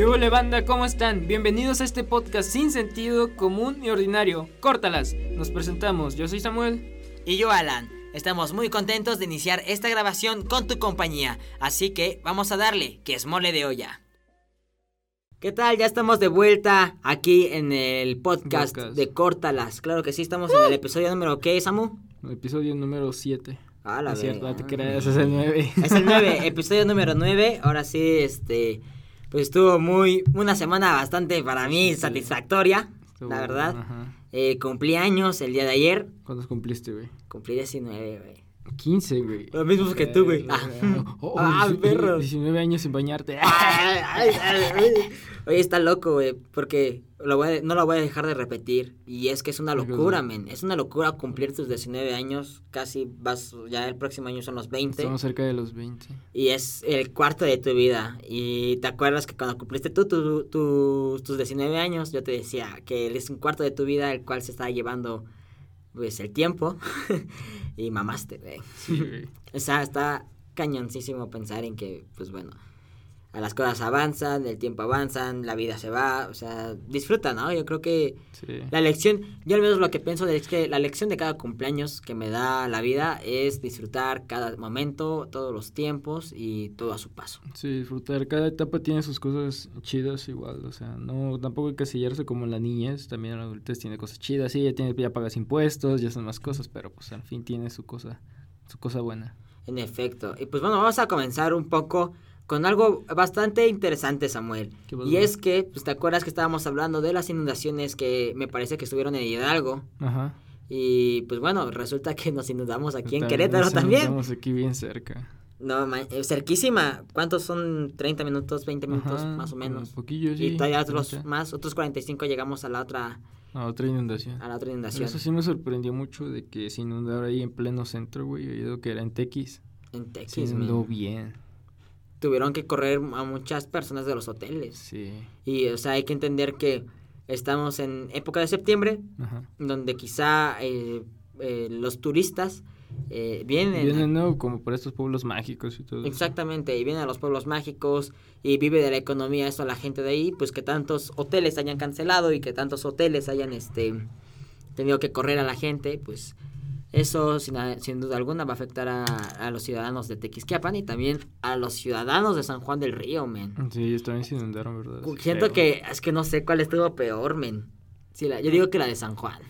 ¿Qué hola banda? ¿Cómo están? Bienvenidos a este podcast sin sentido común y ordinario. Córtalas. Nos presentamos. Yo soy Samuel. Y yo Alan. Estamos muy contentos de iniciar esta grabación con tu compañía. Así que vamos a darle, que es mole de olla. ¿Qué tal? Ya estamos de vuelta aquí en el podcast, Podcast. de Córtalas. Claro que sí, estamos en el episodio número ¿qué, Samu? Episodio número 7. Ah, la es cierto, no te creas, es el 9. Es el 9, episodio número 9. Ahora sí, este, pues estuvo muy, una semana bastante para mí Sí. satisfactoria, Estuvo- la verdad. Ajá. Eh, cumplí años el día de ayer, ¿Cuántos cumpliste, güey? cumplí 19, güey. 15, güey. Lo mismo que tú, güey. Verga. Ah. Oh, Ah, perro. 19 años sin bañarte. Ay, ay, ay, ay. Oye, está loco, güey, porque lo voy a- no lo voy a dejar de repetir. Y es que es una ¿Por qué, locura, men. Es una locura cumplir tus 19 años. Casi vas, ya el próximo año son los 20. Estamos cerca de los 20. Y es el cuarto de tu vida. Y te acuerdas que cuando cumpliste tú tu- tu- tus 19 años, yo te decía que es un cuarto de tu vida el cual se está llevando, pues, el tiempo. y mamaste, güey. Sí, güey. O sea, está cañoncísimo pensar en que, pues bueno, a las cosas avanzan, el tiempo avanzan, la vida se va, o sea, disfruta, ¿no? Yo creo que Sí. la lección, yo al menos lo que pienso es que la lección de cada cumpleaños que me da la vida es disfrutar cada momento, todos los tiempos y todo a su paso. Sí, disfrutar. Cada etapa tiene sus cosas chidas igual. O sea, no tampoco hay que casillarse como en la niñez. También en la adultez tiene cosas chidas. Sí, ya, tiene, ya pagas impuestos, ya son más cosas. Pero pues al fin tiene su cosa, su cosa buena. En efecto. Y pues bueno, vamos a comenzar un poco con algo bastante interesante, Samuel. Y es que, pues te acuerdas que estábamos hablando de las inundaciones que me parece que estuvieron en Hidalgo. Ajá. Y pues bueno, resulta que nos inundamos aquí en Querétaro nos también. Estamos aquí bien cerca. No, eh, cerquísima. ¿Cuántos son? 30 minutos, 20 minutos, Ajá, más o menos. Un poquillo, sí. y todavía otros 30. más, otros 45 llegamos a la otra, A otra inundación. a la otra inundación. Eso sí me sorprendió mucho de que se inundara ahí en pleno centro, güey. He oído que era en Tequis. En Se Texas, inundó man. bien. Tuvieron que correr a muchas personas de los hoteles. Sí. Y, o sea, hay que entender que estamos en época de septiembre, Ajá. donde quizá eh, eh, los turistas eh, vienen... Vienen, ¿no? Como por estos pueblos mágicos y todo. eso. Exactamente, y vienen a los pueblos mágicos y vive de la economía eso la gente de ahí, pues que tantos hoteles hayan cancelado y que tantos hoteles hayan este tenido que correr a la gente, pues eso sin, duda alguna va a afectar a, a los ciudadanos de Tequisquiapan y también a los ciudadanos de San Juan del Río, men. Sí, también se inundaron, ¿verdad? Siento que es que no sé cuál estuvo peor, men. Sí, la- yo digo que la de San Juan.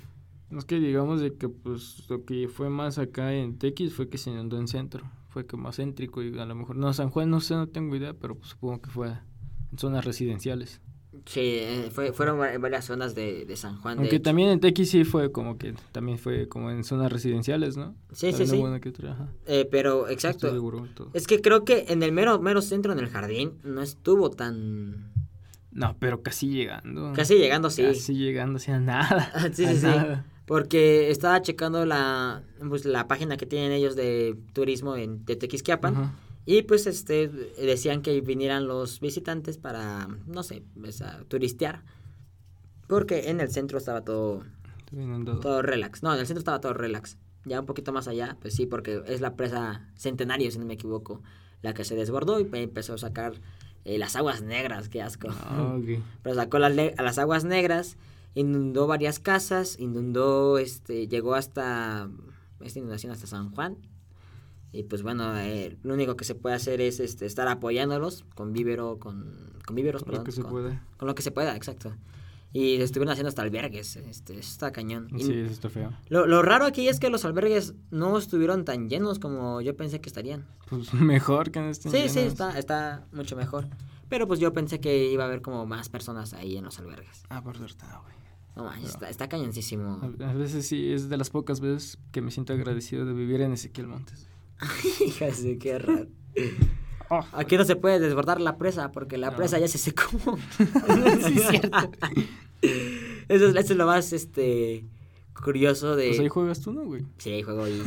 Es que digamos de que pues lo que fue más acá en Tequis fue que se inundó en centro. Fue que más céntrico y a lo mejor... No, San Juan no sé, no tengo idea, pero pues, supongo que fue en zonas residenciales. Sí, eh, fue, fueron va- varias zonas de, de San Juan. Aunque también en Tequis sí fue como que... También fue como en zonas residenciales, ¿no? Sí, sí, También sí. que. Eh, pero, exacto. Es que creo que en el mero, mero centro, en el jardín, no estuvo tan... No, pero casi llegando. Casi llegando, sí. Casi llegando, o sea, nada. Sí, a sí, sí. Porque estaba checando la, pues, la página que tienen ellos de turismo en de Tequisquiapan. Y pues este decían que vinieran los visitantes para, no sé, pues, a turistear. Porque en el centro estaba todo, todo relax. No, en el centro estaba todo relax. Ya un poquito más allá, pues sí, porque es la presa Centenario, si no me equivoco, la que se desbordó y empezó a sacar eh, las aguas negras, qué asco. Ah. Pero sacó las, a las aguas negras, inundó varias casas, inundó, este, llegó hasta, esta inundación hasta San Juan. Y pues bueno, eh, lo único que se puede hacer es este, estar apoyándolos con vívero, con, con víveros, Lo perdón, que se con, puede. con lo que se pueda, exacto. Y estuvieron haciendo hasta albergues, este, está cañón. Sí, eso está feo. lo, lo raro aquí es que los albergues no estuvieron tan llenos como yo pensé que estarían. Pues mejor que en este Sí, sí, está, está mucho mejor. Pero pues yo pensé que iba a haber como más personas ahí en los albergues. Ah, por suerte, no, güey. No manches, está, está cañoncísimo. A veces sí, es de las pocas veces que me siento agradecido de vivir en Ezequiel Montes. Hija qué raro. Oh, Aquí no se puede desbordar la presa porque la No. presa ya se secó. sí, es cierto. Eso es, eso es lo más este curioso de. Pues ahí juegas tú, ¿no, güey? Sí, ahí juego y yo,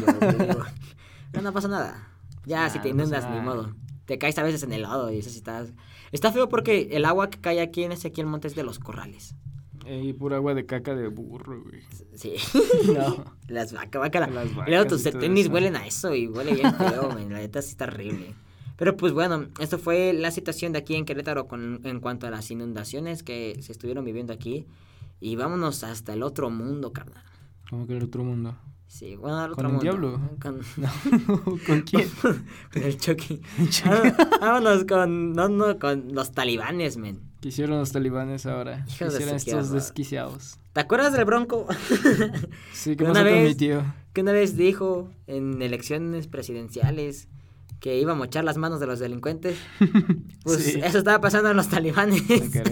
No, no pasa nada. Ya, Ah, si te no inundas, ni nada. modo. Te caes a veces en el lodo y eso sí está. Está feo porque el agua que cae aquí en Ezequiel Montes es de los corrales. Y pura agua de caca de burro, güey. Sí. No. Las vacas, guácala. Las Y luego vacas tus tenis huelen a eso y huele bien feo, men. La neta sí está horrible. Pero pues bueno, esto fue la situación de aquí en Querétaro con, en cuanto a las inundaciones que se estuvieron viviendo aquí. Y vámonos hasta el otro mundo, carnal. ¿Cómo que el otro mundo? Sí, bueno, al ¿Con otro el mundo. diablo? Con, ¿Con quién? con el Chucky. Ah, Vámonos con, no, no, con los talibanes, men. ¿Qué hicieron los talibanes ahora? ¿Qué de hicieron su estos desquiciados? ¿Te acuerdas del Bronco? Sí, ¿qué Una pasó con mi vez- tío? que una vez dijo en elecciones presidenciales que iba a mochar las manos de los delincuentes. Pues Sí. eso estaba pasando en los talibanes.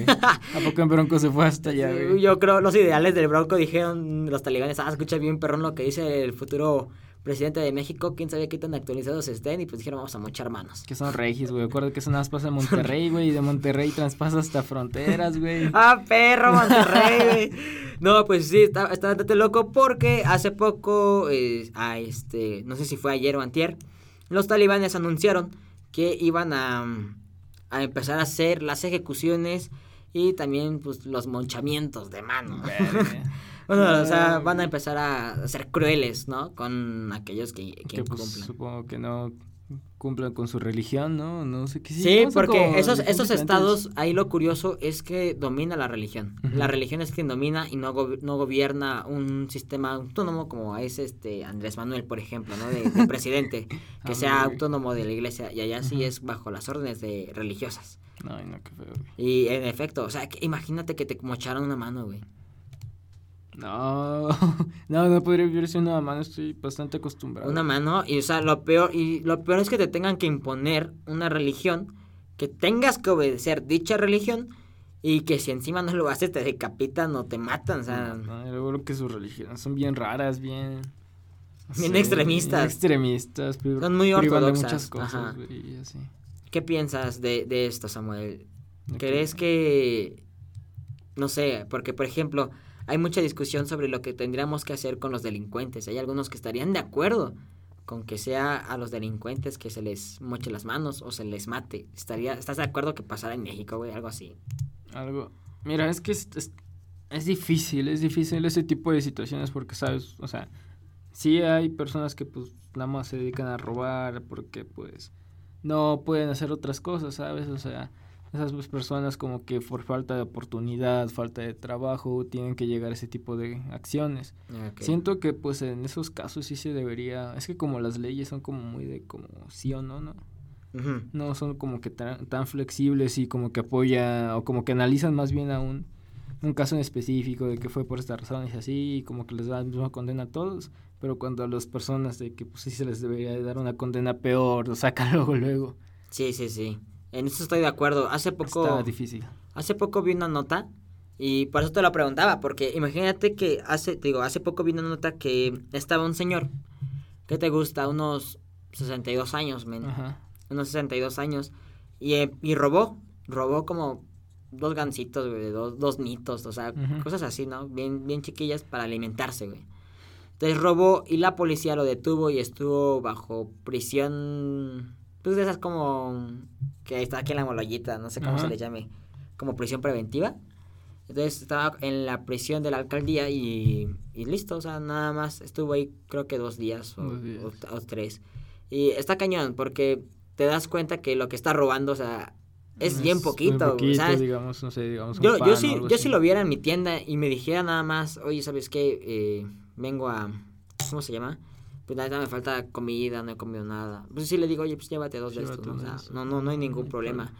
Ah. ¿A poco en Bronco se fue hasta allá, Sí? Yo creo los ideales del Bronco dijeron los talibanes, ah, escucha bien perrón lo que dice el futuro presidente de México, quién sabe qué tan actualizados estén, y pues dijeron vamos a mochar manos. Que son regis, güey. Acuérdate que eso nada más pasa en Monterrey, güey. Y de Monterrey traspasa hasta fronteras, güey. Ah, perro, Monterrey, güey. No, pues sí, está, está bastante loco porque hace poco, eh, a este, no sé si fue ayer o antier, los talibanes anunciaron que iban a, a empezar a hacer las ejecuciones y también pues los monchamientos de mano. Bueno, o sea, van a empezar a ser crueles, ¿no? Con aquellos que, que Que pues supongo que no cumplan con su religión, ¿no? No sé qué. Sí, porque esos, esos estados, ahí lo curioso es que domina la religión. La religión es quien domina y no, gobi- no gobierna un sistema autónomo como es este Andrés Manuel, por ejemplo, ¿no? De, de presidente, que Ah, sea autónomo de la iglesia y allá sí Ujú. es bajo las órdenes de religiosas. Ay, no, qué feo, güey. Y en efecto, o sea, que imagínate que te mocharan una mano, güey. No, no, no podría vivir sin una mano. Estoy bastante acostumbrado. Una mano, y o sea, lo peor, y lo peor es que te tengan que imponer una religión, que tengas que obedecer dicha religión, y que si encima no lo haces te decapitan o te matan, o sea, No, y luego lo que sus religiones son bien raras, bien. no Bien sé, extremistas. bien extremistas. Son muy privan de ortodoxas, muchas cosas, y así. ¿qué piensas de, de esto, Samuel? ¿Crees que, no sé, porque por ejemplo, hay mucha discusión sobre lo que tendríamos que hacer con los delincuentes, hay algunos que estarían de acuerdo con que sea a los delincuentes que se les moche las manos o se les mate, estaría, ¿estás de acuerdo que pasara en México, güey, algo así? Algo. Mira, es que es, es, es difícil, es difícil ese tipo de situaciones porque, ¿sabes? O sea, sí hay personas que pues nada más se dedican a robar porque pues no pueden hacer otras cosas, ¿sabes? O sea, esas pues, personas como que por falta de oportunidad, falta de trabajo, tienen que llegar a ese tipo de acciones. Siento que pues en esos casos sí se debería, es que como las leyes son como muy de como sí o no, ¿no? No son como que tan, tan flexibles y como que apoya o como que analizan más bien a un, un caso en específico de que fue por estas razones y así y como que les dan la misma condena a todos pero cuando a las personas de que pues sí se les debería de dar una condena peor lo sacan luego luego Sí, sí, sí. En eso estoy de acuerdo. Hace poco... está difícil Hace poco vi una nota y por eso te lo preguntaba, porque imagínate que hace, te digo, hace poco vi una nota que estaba un señor, ¿qué te gusta? Unos 62 años, men, ajá unos 62 años, y, eh, y robó, robó como dos gancitos, güey, dos, dos nitos, o sea, cosas así, ¿no? Bien, bien chiquillas para alimentarse, güey. Entonces robó y la policía lo detuvo y estuvo bajo prisión, pues de esas como que está aquí en la molollita, no sé cómo se le llame, como prisión preventiva. Entonces estaba en la prisión de la alcaldía y, y listo, o sea, nada más estuvo ahí creo que dos días o, Dos días. o- o tres. Y está cañón porque te das cuenta que lo que está robando, o sea, es, bien poquito, poquito, ¿sabes? digamos no sé digamos Yo, yo sí, yo si lo viera en mi tienda y me dijera nada más, oye, ¿sabes qué? Eh, vengo a, ¿cómo se llama? Pues me falta comida, no he comido nada. Pues sí le digo, oye, pues llévate dos de estos, ¿no? O sea, no, no, no hay ningún problema.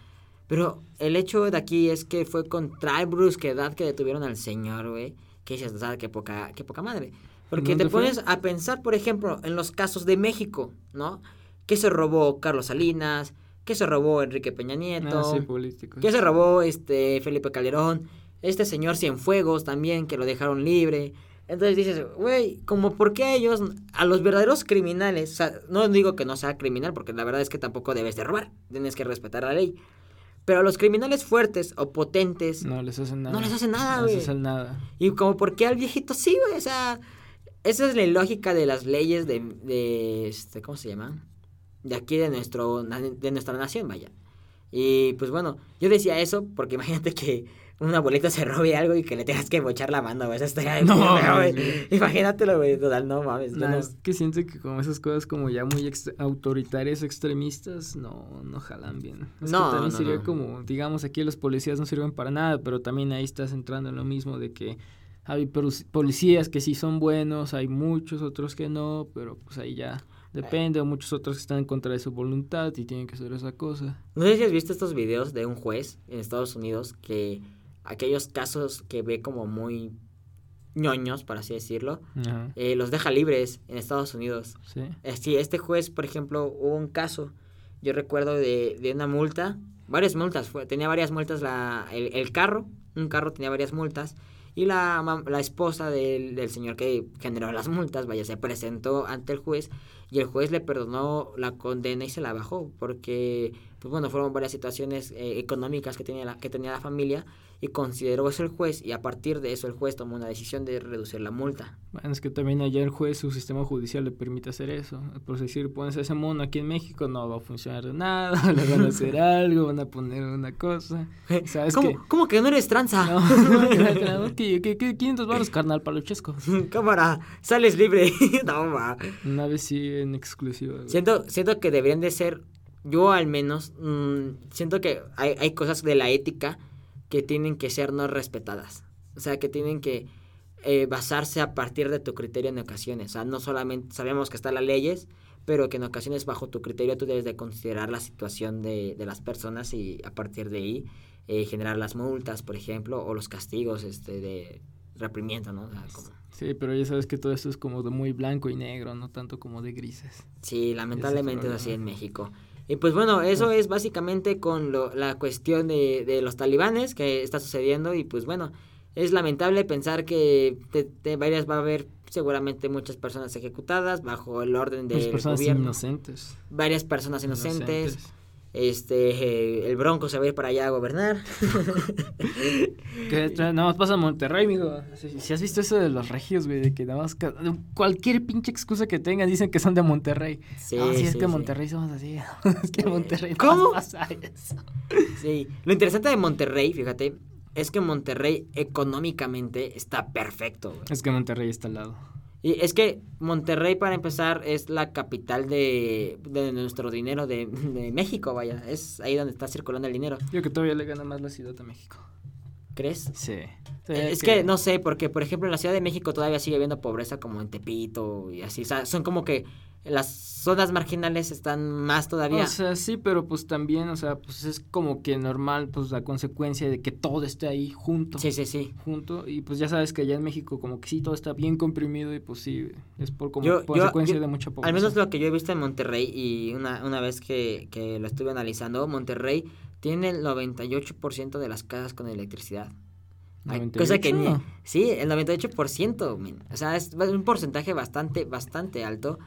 Pero el hecho de aquí es que fue con tal brusquedad que detuvieron al señor, güey. Que dices, o sea, qué poca, qué poca madre. Porque te pones a pensar, por ejemplo, en los casos de México, ¿no? Que se robó Carlos Salinas, que se robó Enrique Peña Nieto. Ah, sí, se robó este Felipe Calderón, este señor Cienfuegos también, que lo dejaron libre. Entonces dices, güey, como por qué a ellos, a los verdaderos criminales, o sea, no digo que no sea criminal, porque la verdad es que tampoco debes de robar, tienes que respetar la ley. Pero a los criminales fuertes o potentes, No les hacen nada. No les hacen nada, No les güey. hacen nada. y como por qué al viejito sí, güey, o sea, esa es la lógica de las leyes de, de este, ¿cómo se llama? De aquí de nuestro, de nuestra nación, vaya. Y pues bueno, yo decía eso porque imagínate que un abuelito se robe algo y que le tengas que mochar la mano, güey. Eso estaría No, güey. Imagínatelo, güey. Total, no mames. Nah, no- es que siento que como esas cosas como ya muy ex- autoritarias, extremistas, no, no jalan bien. Es No, que también no, sería no. como, digamos, aquí los policías no sirven para nada, pero también ahí estás entrando en lo mismo de que hay policías que sí son buenos, hay muchos otros que no, pero pues ahí ya depende, o muchos otros que están en contra de su voluntad y tienen que hacer esa cosa. No sé si has visto estos videos de un juez en Estados Unidos que aquellos casos que ve como muy ñoños, por así decirlo, eh, los deja libres en Estados Unidos. sí. Eh, Sí, este juez, por ejemplo, hubo un caso, yo recuerdo de, de una multa, varias multas, fue, tenía varias multas la, el, el carro, un carro tenía varias multas, y la, la esposa del, del señor que generó las multas, vaya, se presentó ante el juez, y el juez le perdonó la condena y se la bajó, porque, pues bueno, fueron varias situaciones eh, económicas que tenía, la, que tenía la familia, y consideró eso el juez, y a partir de eso el juez tomó una decisión de reducir la multa. Bueno, es que también allá el juez, su sistema judicial le permite hacer eso. Por decir, pones a ese mono aquí en México, no va a funcionar de nada, le van a hacer algo, van a poner una cosa. ¿Sabes ¿Cómo, qué? ¿Cómo que no eres tranza? No, no, no, que, que, que 500 baros, carnal, paluchesco. Cámara, sales libre. no, ma. Una vez sí en. Siento, siento que deberían de ser, yo al menos, mm, siento que hay, hay cosas de la ética que tienen que ser no respetadas. O sea, que tienen que eh, basarse a partir de tu criterio en ocasiones. O sea, no solamente sabemos que están las leyes, pero que en ocasiones bajo tu criterio tú debes de considerar la situación de, de las personas y a partir de ahí eh, generar las multas, por ejemplo, o los castigos este, de reprimiento, ¿no? O sea, como- Sí, pero ya sabes que todo esto es como de muy blanco y negro, no tanto como de grises. Sí, lamentablemente es así en. México. Y pues bueno, eso es básicamente con lo- la cuestión de, de los talibanes que está sucediendo y pues bueno, es lamentable pensar que de, de varias va a haber seguramente muchas personas ejecutadas bajo el orden Las del personas gobierno. inocentes. Varias personas inocentes. Este, eh, el Bronco se va a ir para allá a gobernar. Que nada más pasa en Monterrey, amigo. Si, si has visto eso de los regios, güey, de que nada más cualquier pinche excusa que tengan dicen que son de Monterrey. Sí, no, sí, es sí, que en sí. Monterrey somos así. es que en Monterrey ¿Cómo? pasa eso. Sí, lo interesante de Monterrey, fíjate, es que Monterrey económicamente está perfecto. güey. Es que Monterrey está al lado. Y es que Monterrey, para empezar, es la capital de, de nuestro dinero de, de México, vaya. Es ahí donde está circulando el dinero. Yo que todavía le gana más la Ciudad de México. ¿Crees? Sí. es que no sé, porque por ejemplo en la Ciudad de México todavía sigue habiendo pobreza como en Tepito y así. O sea, son como que las zonas marginales están más todavía. O sea, sí, pero pues también, o sea, pues es como que normal, pues la consecuencia de que todo esté ahí junto. sí, sí, sí. Junto, y pues ya sabes que allá en México como que sí todo está bien comprimido y pues sí, es por como Yo- consecuencia yo- de mucha pobreza. Al menos lo que yo he visto en Monterrey y una, una vez que, que lo estuve analizando, Monterrey tiene el 98% de las casas con electricidad. Hay cosa que ni... 98. Sí, el 98%, men. O sea, es un porcentaje bastante, bastante alto.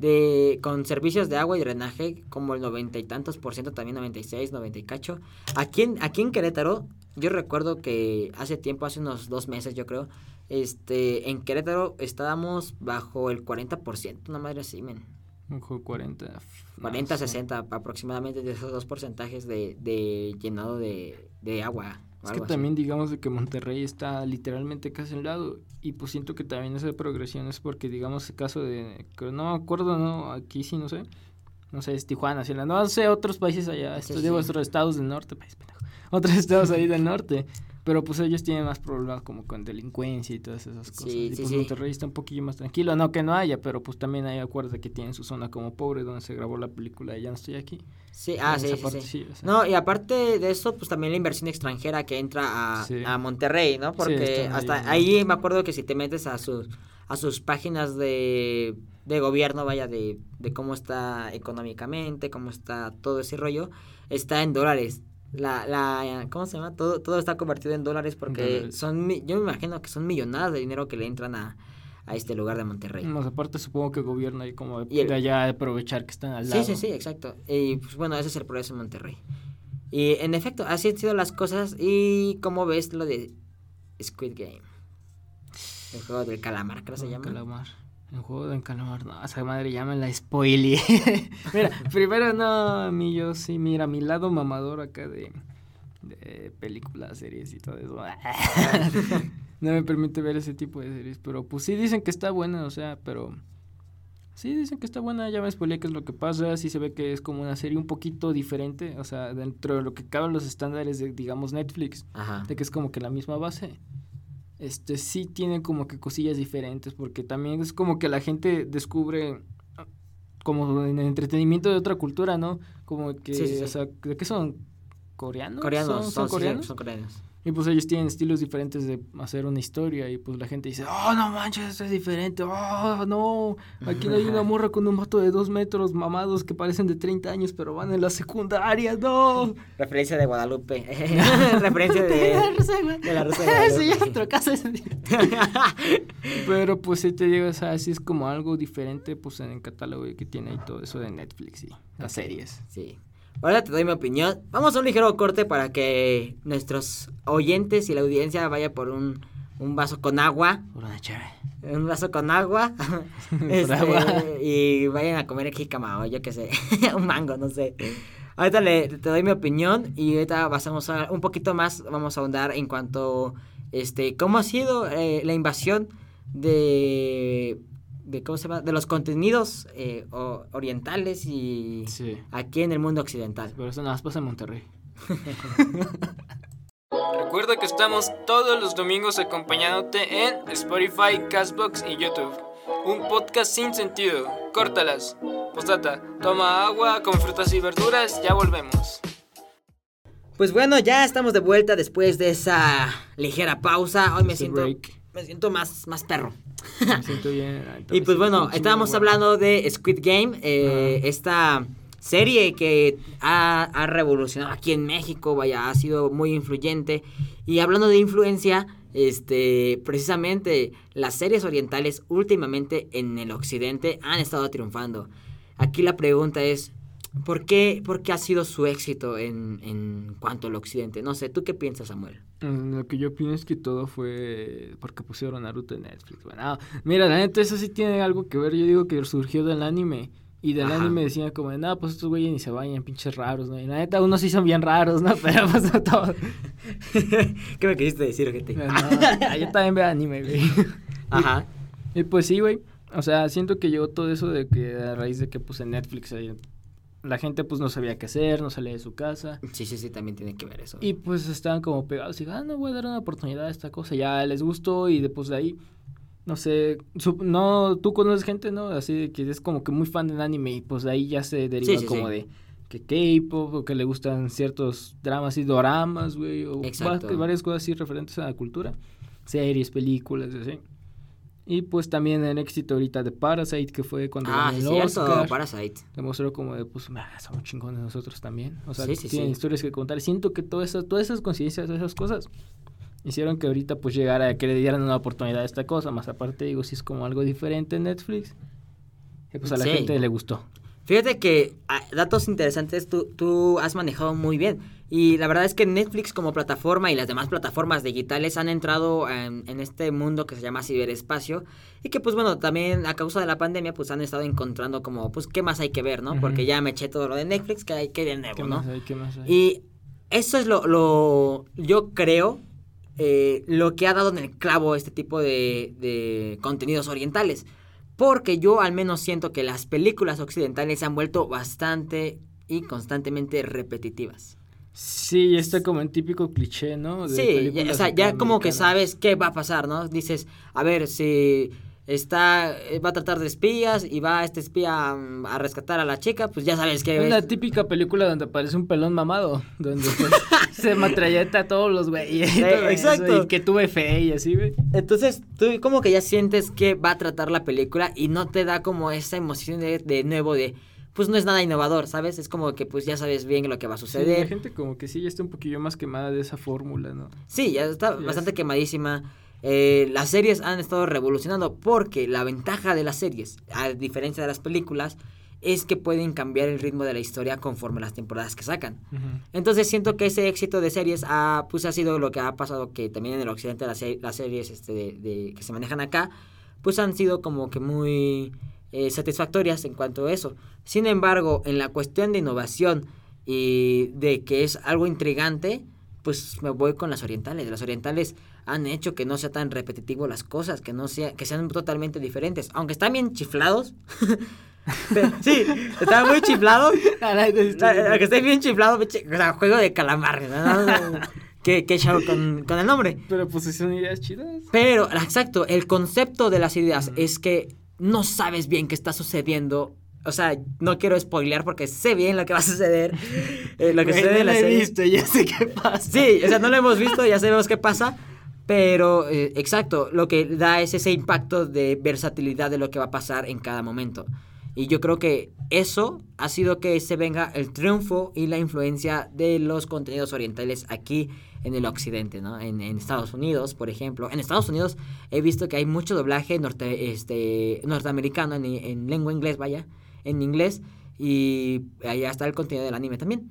De, con servicios de agua y drenaje, como el noventa y tantos por ciento, también 96, 90 y cacho. Aquí en, aquí en Querétaro, yo recuerdo que hace tiempo, hace unos dos meses, yo creo, este, en Querétaro estábamos bajo el 40%, una madre así, men. Ojo, 40. no 40, sé. 60 aproximadamente de esos dos porcentajes de, de llenado de, de agua. Es que así. también digamos de que Monterrey está literalmente casi al lado y pues siento que también esa progresión es porque digamos el caso de, no me acuerdo, no, aquí sí no sé, no sé, es Tijuana, sí, no sé, otros países allá, Sí, estos digo, sí. otros estados del norte, país pendejo, otros estados ahí del norte, pero pues ellos tienen más problemas como con delincuencia y todas esas cosas, Sí, y sí, pues sí. Monterrey está un poquillo más tranquilo, no que no haya, pero pues también hay acuerdos que tienen su zona como pobre donde se grabó la película de Ya no estoy aquí. Sí, ah, sí, sí, parte sí. o sea. No, y aparte de eso, pues también la inversión extranjera que entra a, a Monterrey, ¿no? Porque hasta ahí, ahí, me acuerdo que si te metes a sus a sus páginas de, de gobierno, vaya, de, de cómo está económicamente, cómo está todo ese rollo, está en dólares. La, la, ¿cómo se llama? Todo, todo está convertido en dólares porque son, yo me imagino que son millonadas de dinero que le entran a, a este lugar de Monterrey. Más aparte supongo que el gobierno ahí como de, Y el- de allá aprovechar que están al Sí, lado. sí, sí, exacto. Y pues bueno, ese es el progreso en Monterrey. Y en efecto, así han sido las cosas. ¿Y cómo ves lo de Squid Game? El juego del calamar, creo que se llama. calamar. En juego de calamar, no, esa madre ya me la spoileé. mira, primero no, a mí yo sí, mira, mi lado mamador acá de, de películas, series y todo eso. no me permite ver ese tipo de series, pero pues sí dicen que está buena, o sea, pero... Sí, dicen que está buena, ya me spoileé qué es lo que pasa, sí se ve que es como una serie un poquito diferente, o sea, dentro de lo que caben los estándares de, digamos, Netflix, Ajá. de que es como que la misma base este sí tiene como que cosillas diferentes porque también es como que la gente descubre ah, como en el entretenimiento de otra cultura, ¿no? Como que, Sí, sí, sí. o sea, ¿de qué son? ¿Coreanos? Coreanos, ¿Son, son, son sí, coreanos? son coreanos. Y pues ellos tienen estilos diferentes de hacer una historia y pues la gente dice, oh, no manches, esto es diferente, oh, no, aquí no hay una morra con un vato de dos metros mamados que parecen de 30 años pero van en la secundaria, no. Referencia de Guadalupe. Referencia de, de la Rosa de Guadalupe. Otro caso ese día. Pero pues si te digo, o sea, así es como algo diferente pues en el catálogo que tiene ahí todo eso de Netflix y las series. Sí. Ahora te doy mi opinión. Vamos a un ligero corte para que nuestros oyentes y la audiencia vaya por un, un vaso con agua. Una chévere. Un vaso con agua. Este, agua. Y vayan a comer jícama o yo qué sé. un mango, no sé. Ahorita le, te doy mi opinión y ahorita pasamos a un poquito más. Vamos a ahondar en cuanto este cómo ha sido eh, la invasión de de cómo se llama de los contenidos eh, o- orientales y Sí. aquí en el mundo occidental. Pero eso nada más pasa en Monterrey. Recuerda que estamos todos los domingos acompañándote en Spotify, Castbox y YouTube. Un podcast sin sentido. Córtalas. Postdata, toma agua, come frutas y verduras, ya volvemos. Pues bueno, ya estamos de vuelta después de esa ligera pausa. Hoy me siento break. Me siento más más perro. Me siento bien. Y pues bueno, estábamos hablando de Squid Game, eh, esta serie que ha, ha revolucionado aquí en México, vaya, ha sido muy influyente. Y hablando de influencia, este, precisamente las series orientales últimamente en el occidente han estado triunfando. Aquí la pregunta es, ¿por qué, por qué ha sido su éxito en, en cuanto al occidente? No sé, ¿tú qué piensas, Samuel? Mm, Lo que yo opino es que todo fue porque pusieron Naruto en Netflix. Bueno, mira, la neta, eso sí tiene algo que ver. Yo digo que surgió del anime. Y del Ajá. anime decían como, no, pues estos güeyes ni se vayan, pinches raros, ¿no? Y la neta, unos sí son bien raros, ¿no? Pero pues no todo. ¿Qué me quisiste decir, gente? No, yo también veo anime, güey. Ajá. Y pues sí, güey. O sea, siento que llegó todo eso de que a raíz de que pues en Netflix ahí, la gente pues no sabía qué hacer, no salía de su casa. Sí, sí, sí, también tiene que ver eso. Y pues estaban como pegados y ah, no voy a dar una oportunidad a esta cosa. Ya les gustó y después de ahí, no sé, su- no, tú conoces gente, ¿no? Así que es como que muy fan del anime y pues de ahí ya se deriva Sí, sí, como sí. de que K-pop o que le gustan ciertos dramas y doramas, güey, o Exacto. varias cosas así referentes a la cultura, series, películas, así. Y pues también el éxito ahorita de Parasite, que fue cuando Ah, ganó el cierto, Oscar Parasite. demostró como de, pues, ah, somos chingones nosotros también. O sea, Sí, sí, tienen sí. historias que contar. Siento que todas esas, todas esas coincidencias, esas cosas, hicieron que ahorita, pues, llegara a que le dieran una oportunidad a esta cosa. Más aparte, digo, si es como algo diferente en Netflix, que pues a la gente le gustó. Fíjate que ah, datos interesantes tú, tú has manejado muy bien. Y la verdad es que Netflix como plataforma y las demás plataformas digitales han entrado en, en este mundo que se llama ciberespacio. Y que pues bueno, también a causa de la pandemia pues han estado encontrando como pues qué más hay que ver, ¿no? Porque ya me eché todo lo de Netflix, que hay que de nuevo, ¿Qué ¿no? más hay? ¿Qué más hay? Y eso es lo, lo yo creo, eh, lo que ha dado en el clavo este tipo de, de contenidos orientales. Porque yo al menos siento que las películas occidentales se han vuelto bastante y constantemente repetitivas. Sí, está como en típico cliché, ¿no? De Sí, ya- o sea, ya como que sabes qué va a pasar, ¿no? Dices, a ver, si está, eh, va a tratar de espías y va este espía a rescatar a la chica, pues ya sabes que... Es- típica película donde aparece un pelón mamado, donde pues, se matralleta a todos los güeyes. eso, exacto. Y que tuve fe y así, güey. Entonces, tú como que ya sientes que va a tratar la película y no te da como esa emoción de, de nuevo de, pues no es nada innovador, ¿sabes? Es como que pues ya sabes bien lo que va a Sí, la suceder. gente como que sí ya está un poquillo más quemada de esa fórmula, ¿no? Sí, ya está Sí, bastante es. quemadísima. Eh, las series han estado revolucionando porque la ventaja de las series, a diferencia de las películas, es que pueden cambiar el ritmo de la historia conforme las temporadas que sacan. Entonces siento que ese éxito de series ha, pues, ha sido lo que ha pasado que también en el occidente las, se- las series este, de, de- que se manejan acá, pues han sido como que muy eh, satisfactorias en cuanto a eso. Sin embargo, en la cuestión de innovación y de que es algo intrigante, pues me voy con las orientales. Las orientales han hecho que no sea tan repetitivo las cosas, que no sea, que sean totalmente diferentes. Aunque están bien chiflados. sí, están muy chiflados. Aunque estén bien chiflados, o sea, juego de calamar. ¿no? ¿Qué, qué show con, con, el nombre? Pero pues son ideas chidas. Pero, exacto, el concepto de las ideas es que no sabes bien qué está sucediendo o sea, no quiero spoilear porque sé bien lo que va a suceder. Eh, lo que sucede en la serie. visto, ya sé qué pasa. Sí, o sea, no lo hemos visto, ya sabemos qué pasa. Pero, eh, exacto, lo que da es ese impacto de versatilidad de lo que va a pasar en cada momento. Y yo creo que eso ha sido que se venga el triunfo y la influencia de los contenidos orientales aquí en el occidente, ¿no? En, en, Estados Unidos, por ejemplo. En Estados Unidos he visto que hay mucho doblaje norte, este, norteamericano en, en lengua inglés, vaya en inglés y ahí está el contenido del anime también.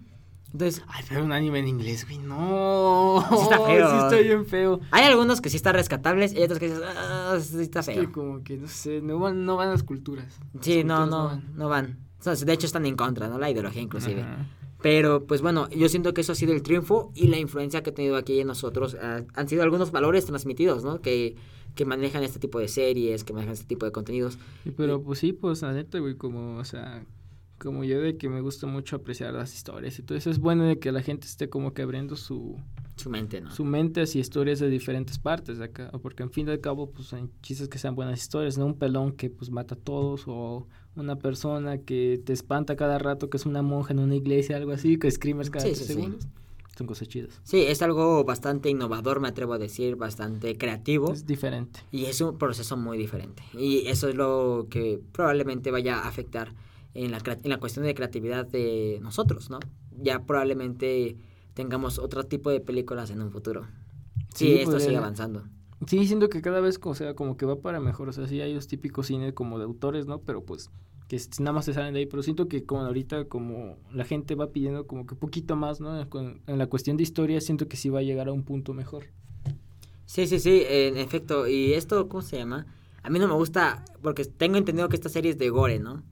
Entonces, Ay, pero un anime en inglés, güey, no. Sí está feo. Sí está bien feo. Hay algunos que sí están rescatables y otros que ah, sí está feo. Es que como que, no sé, no van, no van las culturas. Sí, no, no, van. no van. de hecho están en contra, ¿no? La ideología inclusive. Ajá. Pero, pues bueno, yo siento que eso ha sido el triunfo y la influencia que ha tenido aquí en nosotros. Uh, han sido algunos valores transmitidos, ¿no? Que, que manejan este tipo de series, que manejan este tipo de contenidos. Sí, pero pues sí, pues la neta, güey, como, o sea, como yo de que me gusta mucho apreciar las historias y todo eso, es bueno de que la gente esté como que abriendo su... Su mente, ¿no? Su mente hacia historias de diferentes partes de acá, porque en fin de cabo, pues hay chistes que sean buenas historias, no un pelón que pues mata a todos o una persona que te espanta cada rato, que es una monja en una iglesia, algo así, que screamers cada sí, tres sí, segundos. Sí. Son cosas chidas. Sí, es algo bastante innovador, me atrevo a decir, bastante creativo. Es diferente. Y es un proceso muy diferente. Y eso es lo que probablemente vaya a afectar en la, en la cuestión de creatividad de nosotros, ¿no? Ya probablemente tengamos otro tipo de películas en un futuro. Sí, sí esto sigue avanzando. Sí, siento que cada vez, o sea, como que va para mejor. O sea, sí hay los típicos cines como de autores, ¿no? Pero pues que nada más se salen de ahí, pero siento que como ahorita como la gente va pidiendo como que poquito más, ¿no? En la cuestión de historia siento que sí va a llegar a un punto mejor. Sí, sí, sí, en efecto. Y esto, ¿cómo se llama? A mí no me gusta, porque tengo entendido que esta serie es de gore, ¿no?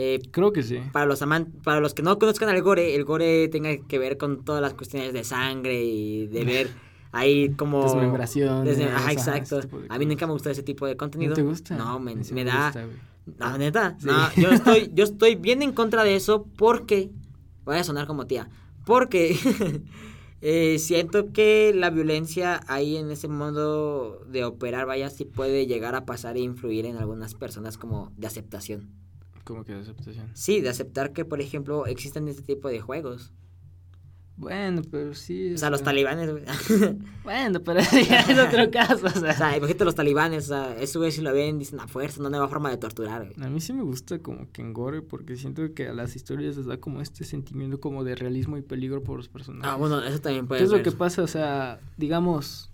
Eh, Creo que sí. Para los, aman para los que no conozcan al gore, el gore tenga que ver con todas las cuestiones de sangre y de ver ahí como... Desmembración. Ajá, exacto. A mí nunca me gusta ese tipo de contenido. ¿No te gusta? No, me, me, me da... No, neta. Sí. No, yo estoy, yo estoy bien en contra de eso porque. Voy a sonar como tía. Porque eh, siento que la violencia ahí en ese modo de operar, vaya, sí puede llegar a pasar e influir en algunas personas como de aceptación. ¿Cómo que de aceptación? Sí, de aceptar que, por ejemplo, existen este tipo de juegos. Bueno, pero sí. O sea, los talibanes. Bueno, pero ya es otro caso. O sea, o sea imagínate los talibanes, o sea, eso güey si lo ven, dicen a fuerza, una nueva forma de torturar, güey. A mí sí me gusta como que en gore, porque siento que a las historias les da como este sentimiento como de realismo y peligro por los personajes. Ah, bueno, eso también puede ¿Qué es ser. lo que pasa? O sea, digamos,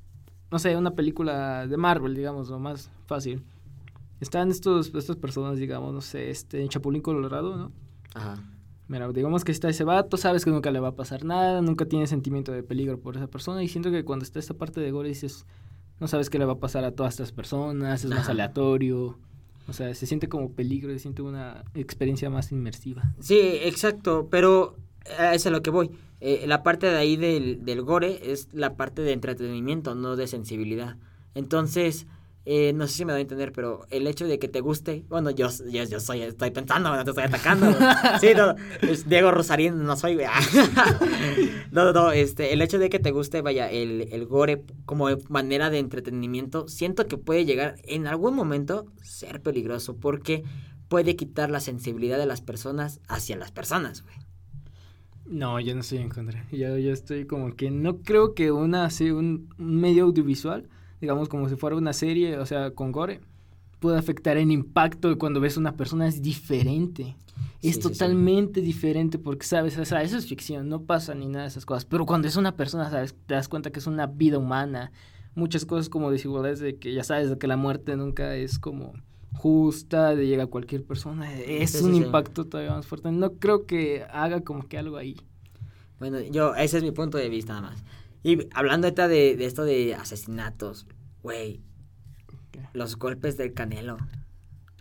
no sé, una película de Marvel, digamos, lo más fácil. Están estos, estas personas, digamos, no sé, este, en Chapulín Colorado, ¿no? Ajá. Mira, digamos que está ese vato, sabes que nunca le va a pasar nada, nunca tiene sentimiento de peligro por esa persona y siento que cuando está esta parte de gore dices, no sabes qué le va a pasar a todas estas personas, es más aleatorio, o sea, se siente como peligro, se siente una experiencia más inmersiva. Sí, exacto, pero eso es a lo que voy. Eh, la parte de ahí del, del gore es la parte de entretenimiento, no de sensibilidad. Entonces, eh, no sé si me doy a entender, pero el hecho de que te guste, bueno, yo, yo, yo soy, estoy pensando, no te estoy atacando. sí, no, es Diego Rosarín, no soy, no, no, este, el hecho de que te guste, vaya, el, el gore como manera de entretenimiento, siento que puede llegar en algún momento ser peligroso, porque puede quitar la sensibilidad de las personas hacia las personas, güey. No, yo no estoy en contra. Yo, yo estoy como que no creo que una, así, un, un medio audiovisual digamos como si fuera una serie, o sea, con gore, puede afectar en impacto cuando ves a una persona es diferente. Sí, es sí, totalmente sí. diferente porque, ¿sabes? O sea, eso es ficción, no pasa ni nada de esas cosas. Pero cuando es una persona, ¿sabes? Te das cuenta que es una vida humana. Muchas cosas como desigualdades de que ya sabes de que la muerte nunca es como justa, de llega a cualquier persona. Es un impacto todavía más fuerte. No creo que haga como que algo ahí. Bueno, yo, ese es mi punto de vista nada más. Y hablando de, de esto de asesinatos, güey. Los golpes del Canelo.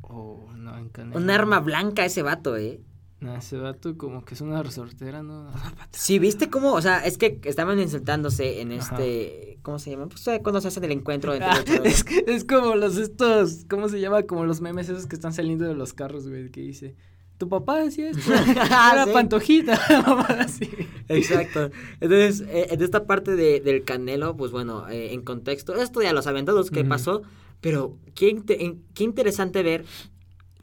Oh, no, en Canelo. Un arma blanca ese vato, ¿eh? No, ese vato como que es una resortera, ¿no? Sí, ¿viste cómo? O sea, es que estaban insultándose en Ajá. este... ¿Cómo se llama? Pues eh, cuando se hacen el encuentro entre Ah, luchadores. es, que- es como los estos, ¿cómo se llama? Como los memes esos que están saliendo de los carros, güey, que dice, tu papá decía esto, era Sí. pantojita, así. Exacto. Entonces, eh, en esta parte de, del Canelo, pues bueno, eh, en contexto, esto ya lo saben todos qué pasó, pero qué, qué interesante ver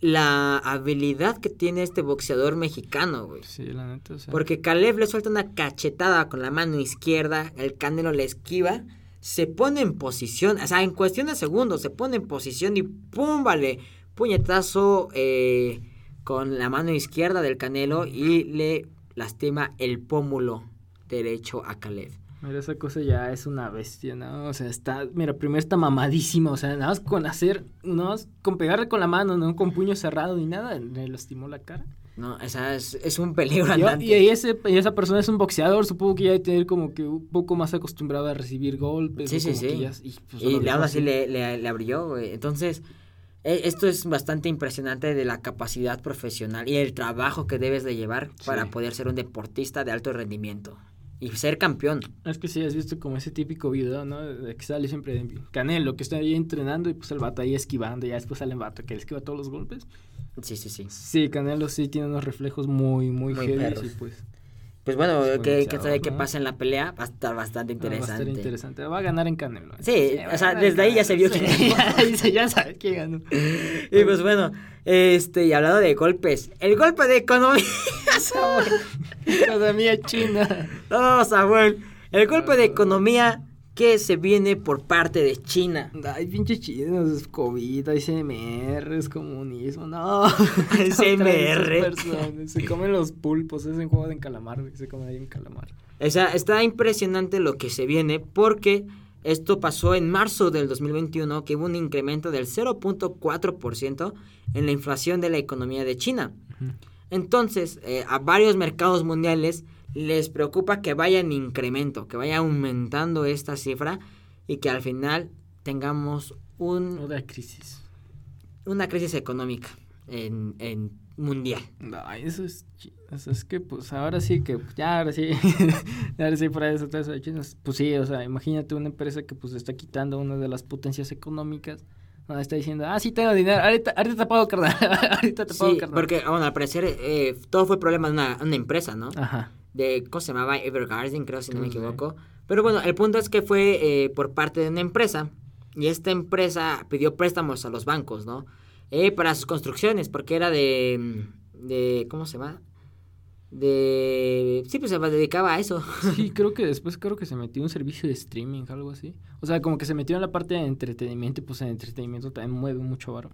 la habilidad que tiene este boxeador mexicano, güey. Sí, la neta, o sea. Porque Caleb le suelta una cachetada con la mano izquierda, el Canelo le esquiva, se pone en posición, o sea, en cuestión de segundos, se pone en posición y ¡pum! Vale, puñetazo eh, con la mano izquierda del Canelo y le lastima el pómulo derecho a Caleb. Mira, esa cosa ya es una bestia, ¿no? O sea, está, mira, primero está mamadísima, o sea, nada más con hacer, nada más con pegarle con la mano, no con puño cerrado ni nada, le lastimó la cara. No, esa es, es un peligro Y, andante. y ahí ese, y esa persona es un boxeador, supongo que ya debe tener como que un poco más acostumbrado a recibir golpes. Sí, sí, sí. ya- y pues, Y le así le, le, le abrió, güey. Entonces, esto es bastante impresionante de la capacidad profesional y el trabajo que debes de llevar Sí. para poder ser un deportista de alto rendimiento y ser campeón. Es que sí, has visto como ese típico video, ¿no? De que sale siempre de Canelo, que está ahí entrenando y pues el vato ahí esquivando, y ya después sale el vato que esquiva todos los golpes. Sí, sí, sí. Sí, Canelo sí tiene unos reflejos muy, muy, Muy heavy, y pues Pues bueno, Es buen que, que sabe qué pasa en la pelea va a estar bastante ah, va a estar interesante. interesante. Va a ganar en Canelo. ¿eh? Sí, o sea, desde ahí ya se vio Sí, ahí se- ya sabes quién ganó. Y pues bueno, este, y hablando de golpes, el golpe de economía, Samuel. Economía china. No, Samuel, el golpe de economía que se viene por parte de China. Ay, pinche chinos, es COVID, hay CMR, es comunismo, no. CMR. Se comen los pulpos, es un juego de calamar, se come ahí en calamar. O sea, está impresionante lo que se viene porque esto pasó en marzo del 2021, que hubo un incremento del 0.4% en la inflación de la economía de China. Entonces, eh, a varios mercados mundiales les preocupa que vaya en incremento, que vaya aumentando esta cifra y que al final tengamos un, Otra crisis. una crisis económica en, en mundial. Ay, eso es, eso es que, pues, ahora sí que, ya, ahora sí, ahora sí, de eso, todo eso de chinos, pues sí, o sea, imagínate una empresa que, pues, está quitando una de las potencias económicas, está diciendo, ah, sí tengo dinero, ahorita, ahorita te pago, carnal, ahorita te pago, Sí, carnal. porque, bueno, al parecer eh, todo fue problema de una, una empresa, ¿no? Ajá, de, ¿cómo se llamaba? Evergarden, creo, si no me equivoco. Pero bueno, el punto es que fue eh, por parte de una empresa y esta empresa pidió préstamos a los bancos, ¿no? Eh, para sus construcciones, porque era de, de, ¿cómo se llama? De, sí, pues se dedicaba a eso. sí, creo que después, creo que se metió un servicio de streaming, algo así, o sea, como que se metió en la parte de entretenimiento, y pues en entretenimiento también mueve mucho varo.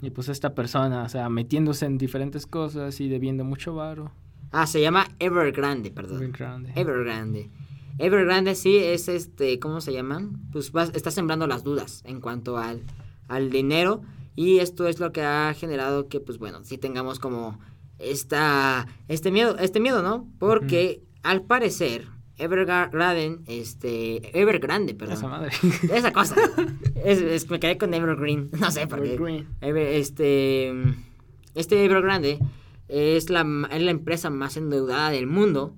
Y pues esta persona, o sea, metiéndose en diferentes cosas y debiendo mucho varo. Ah, se llama Evergrande, perdón. Bien grande. Evergrande. Evergrande sí es este, ¿cómo se llaman? Pues vas- está sembrando las dudas en cuanto al, al dinero y esto es lo que ha generado que pues bueno, sí tengamos como esta este miedo, este miedo, ¿no? Porque al parecer Evergrande, este, Evergrande, perdón. Esa madre. Esa cosa. es, es- me quedé con Evergreen, no sé por qué. Evergreen. Ever- este, este Evergrande es la, es la empresa más endeudada del mundo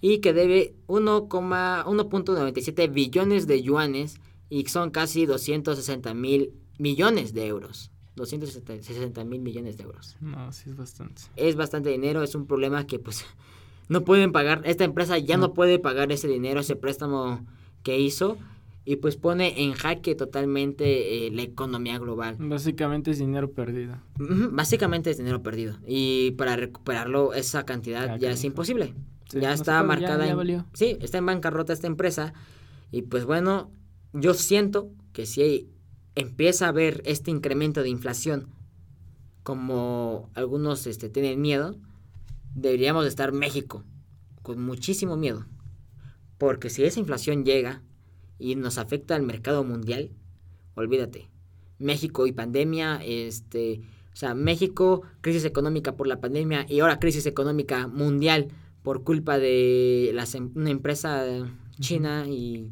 y que debe 1,- 1.97 billones de yuanes y son casi 260 mil millones de euros. 260 mil millones de euros. No, sí es bastante. Es bastante dinero, es un problema que pues no pueden pagar, esta empresa ya no No. puede pagar ese dinero, ese préstamo que hizo y pues pone en jaque totalmente eh, la economía global. Básicamente es dinero perdido. Básicamente es dinero perdido. Y para recuperarlo, esa cantidad Ya, ya es imposible. Sí, ya está puede, ya- marcada ya en. valió. Sí, está en bancarrota esta empresa. Y pues bueno, yo siento que si empieza a haber este incremento de inflación, como algunos este, tienen miedo, deberíamos de estar México con muchísimo miedo. Porque si esa inflación llega y nos afecta al mercado mundial, olvídate. México y pandemia, este, o sea, México, crisis económica por la pandemia y ahora crisis económica mundial por culpa de las em- una empresa china y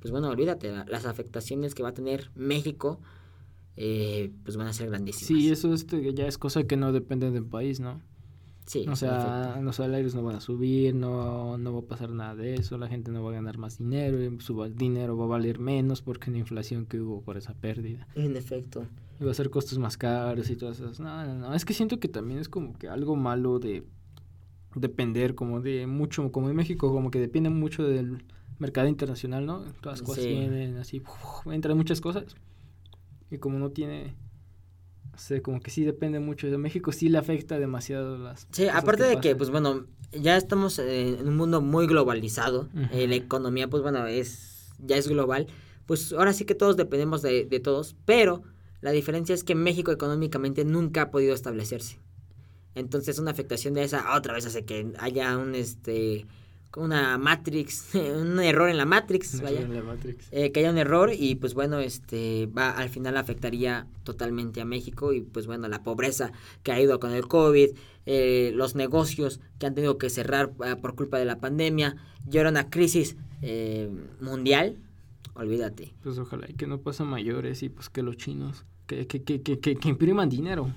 pues bueno, olvídate, la- las afectaciones que va a tener México, eh, pues van a ser grandísimas. Sí, eso este, ya es cosa que no depende del país, ¿no? Sí, O sea, los salarios no van a subir, no, no va a pasar nada de eso, la gente no va a ganar más dinero, su dinero va a valer menos porque la inflación que hubo por esa pérdida. En efecto. Y va a ser costos más caros y todas esas. No, no, no. Es que siento que también es como que algo malo de depender, como de mucho, como en México, como que depende mucho del mercado internacional, ¿no? Todas las cosas Sí. vienen así, entran muchas cosas. Y como no tiene, sé, como que sí depende mucho de México, sí le afecta demasiado las. Sí, aparte de que, pues bueno, ya estamos eh, en un mundo muy globalizado. Eh, la economía, pues bueno, es ya es global. Pues ahora sí que todos dependemos de, de todos, pero la diferencia es que México económicamente nunca ha podido establecerse. Entonces una afectación de esa otra vez hace que haya un este una matrix, un error en la matrix, vaya. en la Matrix. eh, que haya un error y pues bueno, este va al final afectaría totalmente a México y pues bueno, la pobreza que ha ido con el COVID, eh, los negocios que han tenido que cerrar eh, por culpa de la pandemia y ahora una crisis eh, mundial, olvídate. Pues ojalá y que no pase a mayores y pues que los chinos, que, que, que, que, que, que impriman dinero.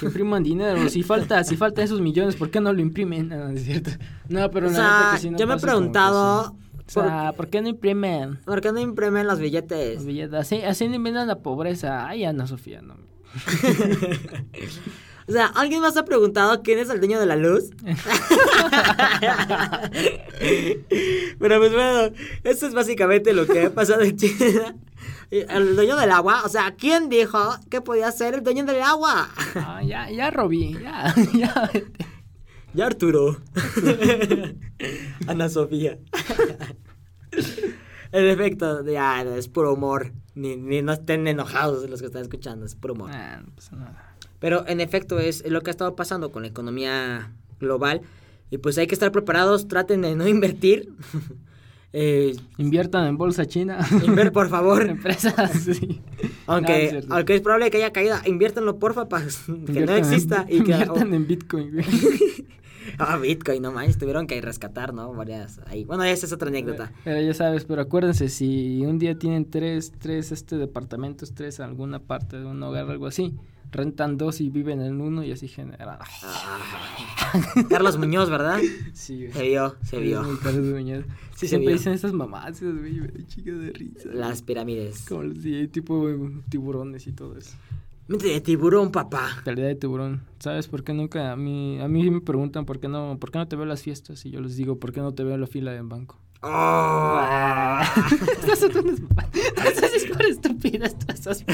Que impriman dinero. Si falta, si falta esos millones, ¿por qué no lo imprimen? No, no es cierto. No, pero o sea, que sí no yo me he preguntado, sí. O sea, ¿por qué no imprimen? ¿por qué no imprimen los los billetes? billetes? Así, así eliminan la pobreza. Ay, Ana Sofía, no. O sea, ¿alguien más ha preguntado quién es el dueño de la luz? Pero pues bueno, eso es básicamente lo que ha pasado en China. Y El dueño del agua, o sea, ¿quién dijo que podía ser el dueño del agua? Ah, ya, ya, Robí, ya, ya. Ya Arturo. Ana Sofía. En efecto, ya es puro humor. Ni, ni no estén enojados los que están escuchando, es puro humor. Ah, no pasa nada. Pero en efecto es lo que ha estado pasando con la economía global. Y pues hay que estar preparados, traten de no invertir. Eh, Inviertan en bolsa china. inver, por favor. Empresas, sí. Aunque, es cierto. aunque es probable que haya caída, inviértanlo porfa para que no Inviertan en- exista. y que, inviertan en Bitcoin. Ah, Bitcoin, no manches, tuvieron que rescatar, ¿no? Varias ahí. Bueno, esa es otra anécdota. Pero ya sabes, pero acuérdense, si un día tienen tres, tres este departamentos, tres en alguna parte de un hogar, algo así, rentan dos y viven en uno y así generan. Carlos Muñoz, ¿verdad? Sí, Se vio, se vio. Muy Carlos Muñoz. Sí, Siempre vio. dicen estas mamás, güey, me da chica de risa. Las pirámides. Como sí, tipo tiburones y todo eso. Mente de tiburón, papá. Calidad de tiburón. ¿Sabes por qué nunca? A mí, a mí me preguntan por qué no, por qué no te veo en las fiestas y yo les digo, ¿por qué no te veo en la fila del banco? Oh. Estas son unas mamás. Esas es por estúpidas todas.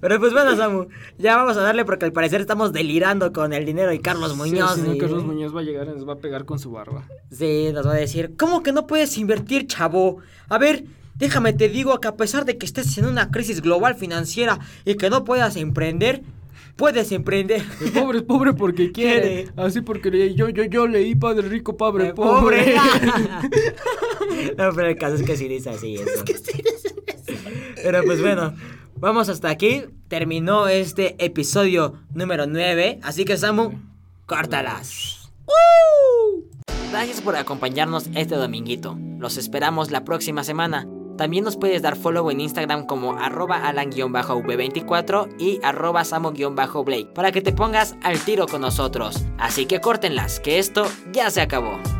Pero pues bueno, Samu, ya vamos a darle porque al parecer estamos delirando con el dinero y Carlos Muñoz. Sí, y- Carlos Muñoz va a llegar y nos va a pegar con su barba. Sí, nos va a decir, ¿cómo que no puedes invertir, chavo? A ver, déjame te digo que a pesar de que estés en una crisis global financiera y que no puedas emprender, puedes emprender. El pobre es pobre porque quiere. Quiere. Así porque yo, yo, yo leí Padre Rico, Padre Eh, Pobre. no, pero el caso es que sí dice así eso. Pero pues bueno, vamos hasta aquí. Terminó este episodio número 9. Así que Samu, córtalas. Gracias por acompañarnos este dominguito. Los esperamos la próxima semana. También nos puedes dar follow en Instagram como arroba alan-v24 y arroba samo-blake para que te pongas al tiro con nosotros. Así que córtenlas, que esto ya se acabó.